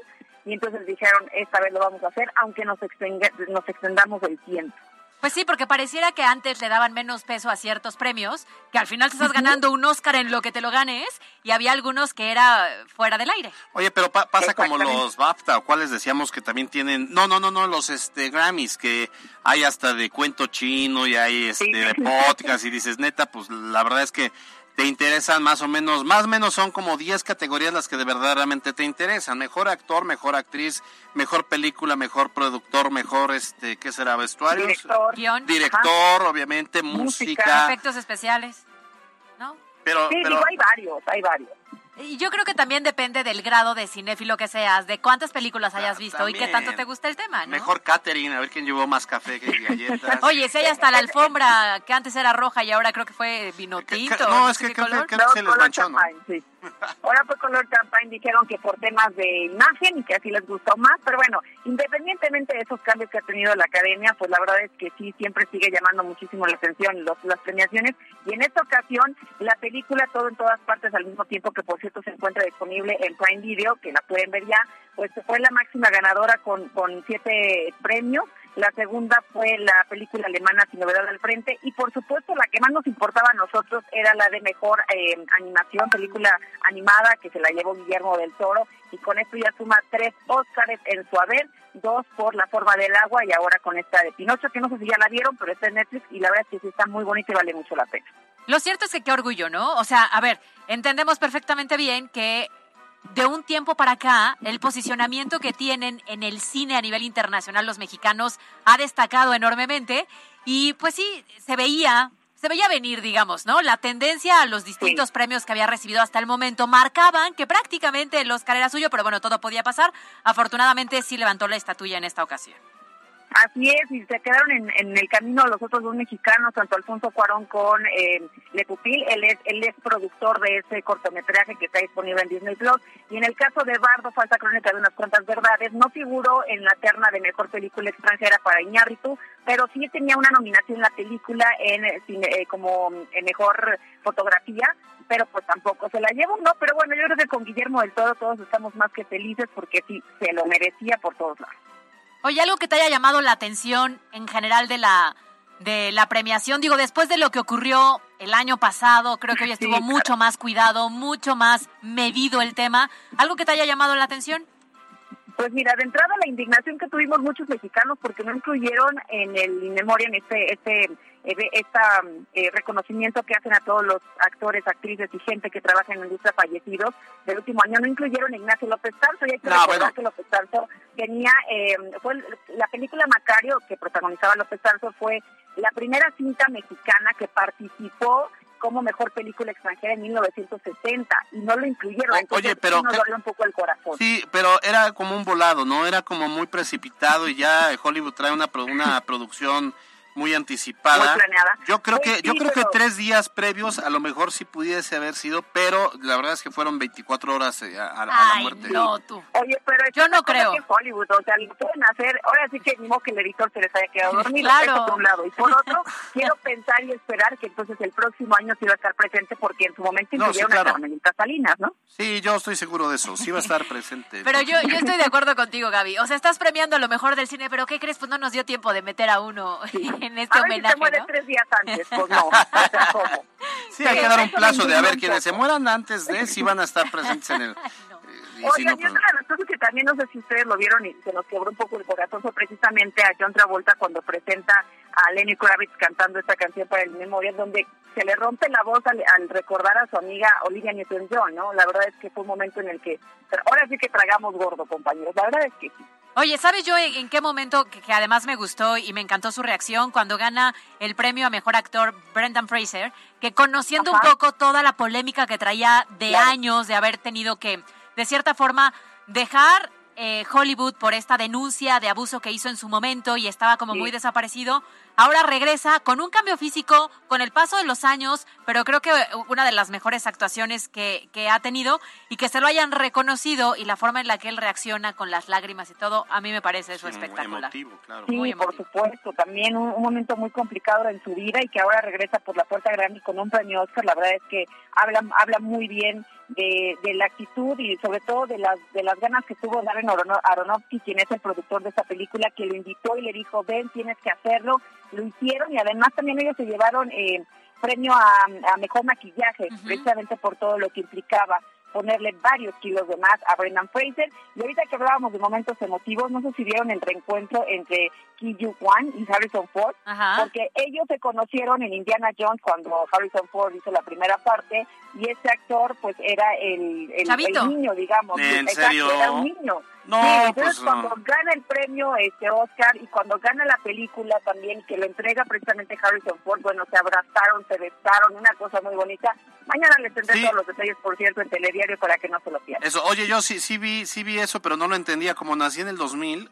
y entonces dijeron, esta vez lo vamos a hacer, aunque nos, extenga- nos extendamos el tiempo. Pues sí, porque pareciera que antes le daban menos peso a ciertos premios, que al final te estás ganando un Oscar en lo que te lo ganes, y había algunos que era fuera del aire. Oye, pero pa- pasa como los BAFTA, o cuales decíamos que también tienen, no, no, no, no, los este Grammys, que hay hasta de cuento chino y hay este Sí. de podcast y dices, neta, pues la verdad es que te interesan más o menos, más o menos son como 10 categorías las que de verdad realmente te interesan. Mejor actor, mejor actriz, mejor película, mejor productor, mejor este, ¿qué será? Vestuarios. Director. Guión, Director, obviamente, Música, música. efectos especiales, ¿no? Pero, Sí, pero digo, hay varios, hay varios. Y yo creo que también depende del grado de cinéfilo que seas, de cuántas películas hayas Ah, visto y qué tanto te gusta el tema, ¿no? mejor catering, a ver quién llevó más café que galletas. <laughs> Oye, si hay hasta la alfombra que antes era roja y ahora creo que fue vino Que- que- tinto. no, es que creo que- color. creo que se les manchó, ¿no? champagne, sí. Ahora fue color champagne, dijeron que por temas de imagen y que así les gustó más, pero bueno, independientemente de esos cambios que ha tenido la academia, pues la verdad es que sí, siempre sigue llamando muchísimo la atención los, las premiaciones y en esta ocasión la película Todo en todas partes al mismo tiempo que por cierto se encuentra disponible en Prime Video, que la pueden ver ya, pues fue la máxima ganadora con, con siete premios. La segunda fue la película alemana Sin Novedad al Frente. Y por supuesto, la que más nos importaba a nosotros era la de mejor eh, animación, película animada, que se la llevó Guillermo del Toro. Y con esto ya suma tres Óscares en su haber: dos por La Forma del Agua y ahora con esta de Pinocho, que no sé si ya la vieron, pero está en Netflix. Y la verdad es que sí está muy bonita y vale mucho la pena. Lo cierto es que qué orgullo, ¿no? O sea, a ver, entendemos perfectamente bien que de un tiempo para acá, el posicionamiento que tienen en el cine a nivel internacional los mexicanos ha destacado enormemente y pues sí, se veía, se veía venir, digamos, ¿no? La tendencia a los distintos premios que había recibido hasta el momento marcaban que prácticamente el Oscar era suyo, pero bueno, todo podía pasar. Afortunadamente sí levantó la estatuilla en esta ocasión. Así es, y se quedaron en, en el camino los otros dos mexicanos, tanto Alfonso Cuarón con eh, Le Pupil, él es, él es productor de ese cortometraje que está disponible en Disney Plus, y en el caso de Bardo, Falsa Crónica de unas cuantas verdades, no figuró en la terna de mejor película extranjera para Iñárritu, pero sí tenía una nominación la película en eh, eh, como eh, mejor fotografía, pero pues tampoco se la llevó, ¿no? Pero bueno, yo creo que con Guillermo del Toro todos estamos más que felices porque sí, se lo merecía por todos lados. Oye, algo que te haya llamado la atención en general de la de la premiación, digo, después de lo que ocurrió el año pasado, creo que hoy <laughs> estuvo Sí, claro. mucho más cuidado, mucho más medido el tema. ¿Algo que te haya llamado la atención? Pues mira, de entrada la indignación que tuvimos muchos mexicanos porque no incluyeron en el In Memoriam este este esta eh, reconocimiento que hacen a todos los actores, actrices y gente que trabaja en la industria fallecidos del último año. No incluyeron a Ignacio López Tarso. Y hay que recordar que López Tarso tenía, eh, fue la película Macario que protagonizaba López Tarso fue la primera cinta mexicana que participó como mejor película extranjera en 1960 y no lo incluyeron. Oye, pero nos dolió un poco el corazón. Sí, pero era como un volado, ¿no? Era como muy precipitado y ya Hollywood trae una, una producción muy anticipada. Yo creo que yo creo que tres días previos a lo mejor sí pudiese haber sido, pero la verdad es que fueron 24 horas eh, a, la muerte. No, tú. Oye, pero yo no creo. Que Hollywood, o sea, lo pueden hacer. Ahora sí que ni modo que el editor se les haya quedado dormido. Claro. por un lado. Y por otro, <laughs> quiero pensar y esperar que entonces el próximo año sí va a estar presente porque en su momento incluyeron no, sí, claro. a Salinas, ¿no? Sí, yo estoy seguro de eso. Sí va a estar presente. pero yo, yo estoy de acuerdo contigo, Gaby. O sea, estás premiando lo mejor del cine, pero ¿qué crees? Pues no nos dio tiempo de meter a uno <laughs> en este homenaje. Si muere tres días antes, pues no. <laughs> O sea, ¿cómo? Sí, hay que dar un plazo de a ver quienes se mueran antes de si van a estar presentes en el. <laughs> Eh, Oye, y otra de las cosas que también no sé si ustedes lo vieron y se nos quebró un poco el corazón fue precisamente a John Travolta cuando presenta a Lenny Kravitz cantando esta canción para el Memorial, donde se le rompe la voz al, recordar a su amiga Olivia Newton-John, ¿no? La verdad es que fue un momento en el que, ahora sí que tragamos gordo, compañeros, la verdad es que sí. Oye, ¿sabes yo en, qué momento, que, además me gustó y me encantó su reacción, cuando gana el premio a Mejor Actor Brendan Fraser, que conociendo un poco toda la polémica que traía de años, de haber tenido que, de cierta forma, dejar eh, Hollywood por esta denuncia de abuso que hizo en su momento y estaba como muy desaparecido. Ahora regresa con un cambio físico, con el paso de los años, pero creo que una de las mejores actuaciones que, que ha tenido y que se lo hayan reconocido y la forma en la que él reacciona con las lágrimas y todo, a mí me parece eso espectacular. Muy emotivo, claro. Sí, por supuesto, también un, momento muy complicado en su vida y que ahora regresa por la puerta grande con un premio Oscar, la verdad es que habla, habla muy bien de, de, la actitud y sobre todo de las de las ganas que tuvo Darren Aronofsky, quien es el productor de esta película, que lo invitó y le dijo, ven, tienes que hacerlo. Lo hicieron y además también ellos se llevaron eh, premio a, mejor maquillaje, precisamente por todo lo que implicaba ponerle varios kilos de más a Brendan Fraser. Y ahorita que hablábamos de momentos emotivos, no sé si vieron el reencuentro entre Ki Yu Kwan y Harrison Ford, porque ellos se conocieron en Indiana Jones cuando Harrison Ford hizo la primera parte y ese actor pues era el, el, niño, digamos. ¿En serio? Era un niño. No, entonces pues, cuando gana el premio este Oscar y cuando gana la película también que lo entrega precisamente Harrison Ford, bueno, se abrazaron, se besaron, una cosa muy bonita. Mañana les tendré todos los detalles, por cierto, en telediario para que no se lo pierdan. Eso, oye, yo sí sí vi sí vi eso, pero no lo entendía como nací en el 2000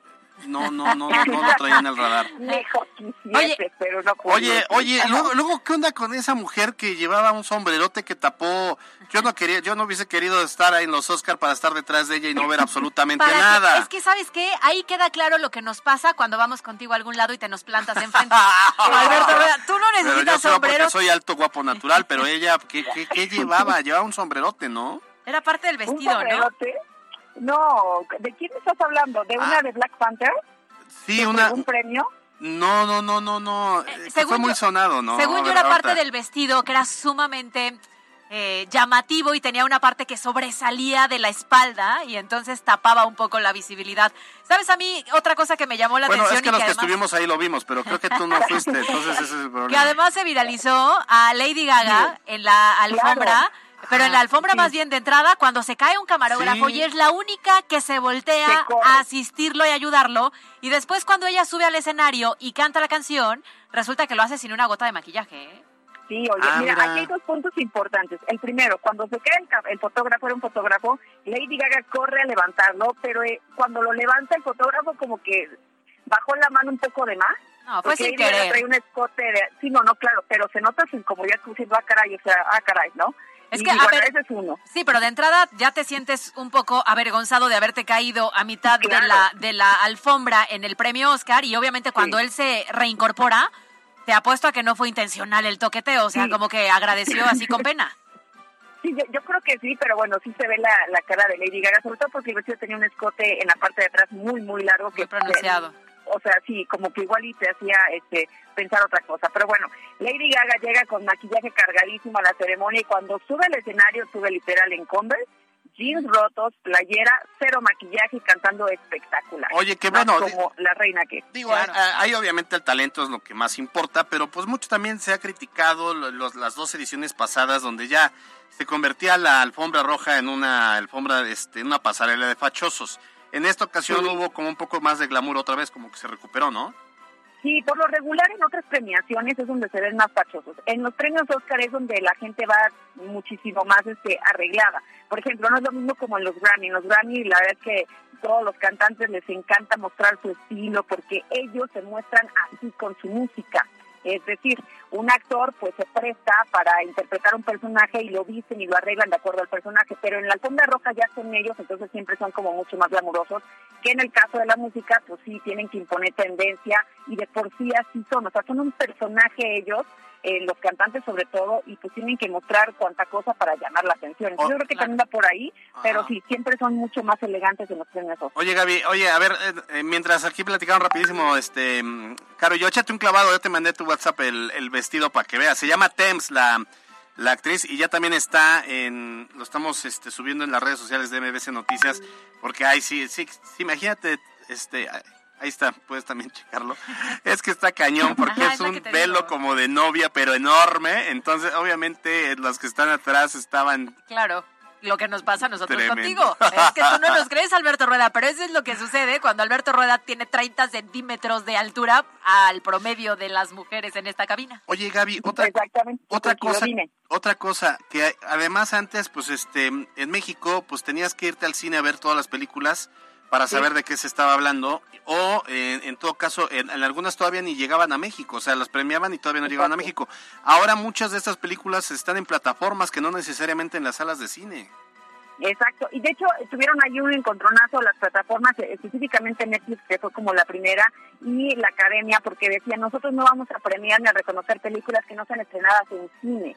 no, no, no, no, no lo traía en el radar. <laughs> Oye, pero no oye, oye, luego, luego, ¿qué onda con esa mujer que llevaba un sombrerote que tapó? Yo no quería, yo no hubiese querido estar ahí en los Oscar para estar detrás de ella y no ver absolutamente nada. es que, ¿sabes qué? Ahí queda claro lo que nos pasa cuando vamos contigo a algún lado y te nos plantas enfrente. <laughs> Alberto, tú no necesitas sombrero. soy alto, guapo, natural, pero ella, ¿qué, qué, qué llevaba? Llevaba un sombrerote, ¿no? Era parte del vestido, ¿no? No, ¿de quién estás hablando? ¿De una ah. de Black Panther? Sí, una... ¿Un premio? No, no, no, no, no. Eh, fue muy sonado, ¿no? Según yo era parte del vestido que era sumamente eh, llamativo y tenía una parte que sobresalía de la espalda y entonces tapaba un poco la visibilidad. ¿Sabes a mí otra cosa que me llamó la atención? Bueno, es que los que, estuvimos ahí lo vimos, pero creo que tú no fuiste, entonces ese es el <laughs> problema. Que además se viralizó a Lady Gaga en la alfombra. Pero en la alfombra más bien de entrada, cuando se cae un camarógrafo y es la única que se voltea a asistirlo y ayudarlo, y después cuando ella sube al escenario y canta la canción, resulta que lo hace sin una gota de maquillaje. ¿eh? Sí, oye, ah, mira, aquí hay dos puntos importantes. El primero, cuando se cae el, fotógrafo, era un fotógrafo, Lady Gaga corre a levantarlo, pero eh, cuando lo levanta el fotógrafo como que bajó la mano un poco de más. No, fue sin querer. Trae un escote de... Sí, no, no, claro, pero se nota sin como ya diciendo, ah, caray, o sea, ah, caray, ¿no? Es que, a ver, es uno. Sí, pero de entrada ya te sientes un poco avergonzado de haberte caído a mitad de la de la alfombra en el premio Oscar y obviamente cuando él se reincorpora, te apuesto a que no fue intencional el toqueteo, o sea, como que agradeció así con pena. <laughs> Sí, yo, creo que sí, pero bueno, sí se ve la, la cara de Lady Gaga, sobre todo porque el vestido tenía un escote en la parte de atrás muy, muy largo. Muy que pronunciado. O sea, sí, como que igual y te hacía este, pensar otra cosa. Pero bueno, Lady Gaga llega con maquillaje cargadísimo a la ceremonia y cuando sube al escenario, sube literal en Converse, jeans rotos, playera, cero maquillaje y cantando espectacular. Oye, qué bueno. Como la reina que. Digo, ahí obviamente el talento es lo que más importa, pero pues mucho también se ha criticado los, las dos ediciones pasadas donde ya se convertía la alfombra roja en una alfombra, este, una pasarela de fachosos. En esta ocasión hubo como un poco más de glamour otra vez, como que se recuperó, ¿no? Sí, por lo regular en otras premiaciones es donde se ven más fachosos. En los premios Oscar es donde la gente va muchísimo más este, arreglada. Por ejemplo, no es lo mismo como en los Grammy. En los Grammy la verdad es que todos los cantantes les encanta mostrar su estilo porque ellos se muestran así con su música. Es decir, un actor pues se presta para interpretar un personaje y lo visten y lo arreglan de acuerdo al personaje, pero en la alfombra roja ya son ellos, entonces siempre son como mucho más glamurosos, que en el caso de la música pues sí tienen que imponer tendencia y de por sí así son, o sea, son un personaje ellos eh, los cantantes sobre todo, y pues tienen que mostrar cuánta cosa para llamar la atención. Oh, yo creo que también va por ahí, pero sí, siempre son mucho más elegantes en los premios. Oye, Gaby, oye, a ver, eh, eh, mientras aquí platicaron rapidísimo, este, Caro, yo échate un clavado, yo te mandé tu WhatsApp el, el vestido para que veas. Se llama Thames, la, la actriz, y ya también está en, lo estamos este, subiendo en las redes sociales de MBC Noticias, porque hay, sí, sí, sí, imagínate, este, Ahí está, puedes también checarlo. <laughs> Es que está cañón porque es un velo como de novia, pero enorme. Entonces, obviamente, los que están atrás estaban... Claro lo que nos pasa a nosotros contigo. Es que tú no nos crees, Alberto Rueda, pero eso es lo que sucede cuando Alberto Rueda tiene 30 centímetros de altura al promedio de las mujeres en esta cabina. Oye, Gaby, otra, otra cosa, otra cosa, que además antes, pues este, en México, pues tenías que irte al cine a ver todas las películas para saber de qué se estaba hablando o en todo caso en, algunas todavía ni llegaban a México, o sea, las premiaban y todavía no llegaban a México. Ahora muchas de estas películas están en plataformas que no necesariamente en las salas de cine. Exacto, y de hecho tuvieron ahí un encontronazo las plataformas, específicamente Netflix, que fue como la primera, y la academia, porque decían, nosotros no vamos a premiar ni a reconocer películas que no sean estrenadas en cine.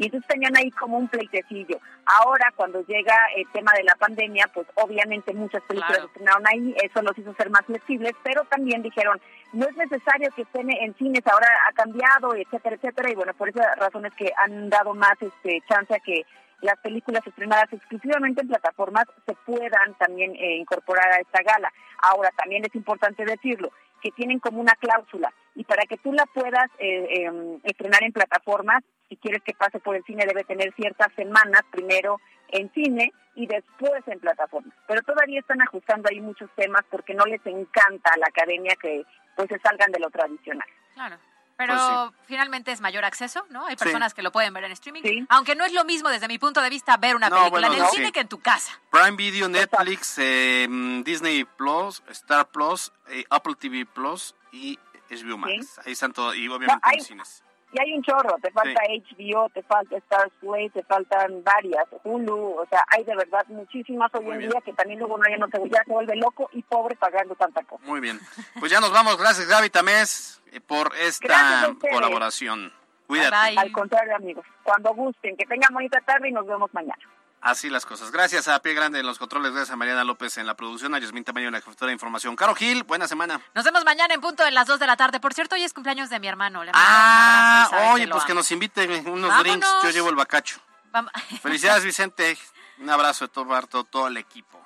Y entonces tenían ahí como un pleitecillo. Ahora, cuando llega el tema de la pandemia, pues obviamente muchas películas se estrenaron ahí, eso los hizo ser más flexibles, pero también dijeron, no es necesario que estén en cines, ahora ha cambiado, etcétera, etcétera, y bueno, por esas razones que han dado más este chance a que las películas estrenadas exclusivamente en plataformas se puedan también eh, incorporar a esta gala. Ahora, también es importante decirlo, que tienen como una cláusula y para que tú la puedas eh, em, estrenar en plataformas, si quieres que pase por el cine debe tener ciertas semanas primero en cine y después en plataformas. Pero todavía están ajustando ahí muchos temas porque no les encanta a la academia que pues se salgan de lo tradicional. Claro. Pero pues finalmente es mayor acceso, ¿no? Hay personas que lo pueden ver en streaming. Aunque no es lo mismo desde mi punto de vista ver una película en el cine que en tu casa. Prime Video, Netflix, eh, Disney Plus, Star Plus, eh, Apple TV Plus y HBO Max. Ahí están todos, y obviamente en cines. Y hay un chorro, te falta HBO, te falta Star Play, te faltan varias, Hulu, o sea, hay de verdad muchísimas hoy en día que también luego no, ya, no se, ya se vuelve loco y pobre pagando tanta cosa. Muy bien, pues ya nos vamos, gracias Gaby Tamés eh, por esta colaboración. Cuídate. Al contrario, amigos, cuando gusten, que tengan bonita tarde y nos vemos mañana. Así las cosas. Gracias a Pie Grande en los controles, gracias a Mariana López en la producción, a Yasmin Tamayo en la jefatura de información. Caro Gil, buena semana. Nos vemos mañana en punto de las 2 de la tarde. Por cierto, hoy es cumpleaños de mi hermano. ah, oye, pues que nos inviten unos drinks. Yo llevo el bacacho. <laughs> Felicidades, Vicente. Un abrazo de todo, todo el equipo.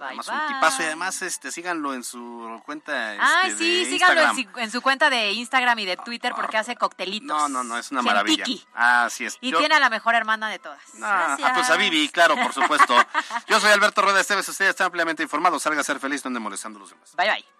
Además, un tipazo y además este, síganlo en su cuenta. ah, sí, síganlo en su, cuenta de Instagram y de Twitter porque hace coctelitos. No, no, no, es una maravilla. Ah, así es. Y tiene a la mejor hermana de todas. ah, pues a Vivi, claro, por <laughs> supuesto. Yo soy Alberto Rueda Esteves, ustedes están ampliamente informados. Salga a ser feliz, no molestando a los demás. Bye, bye.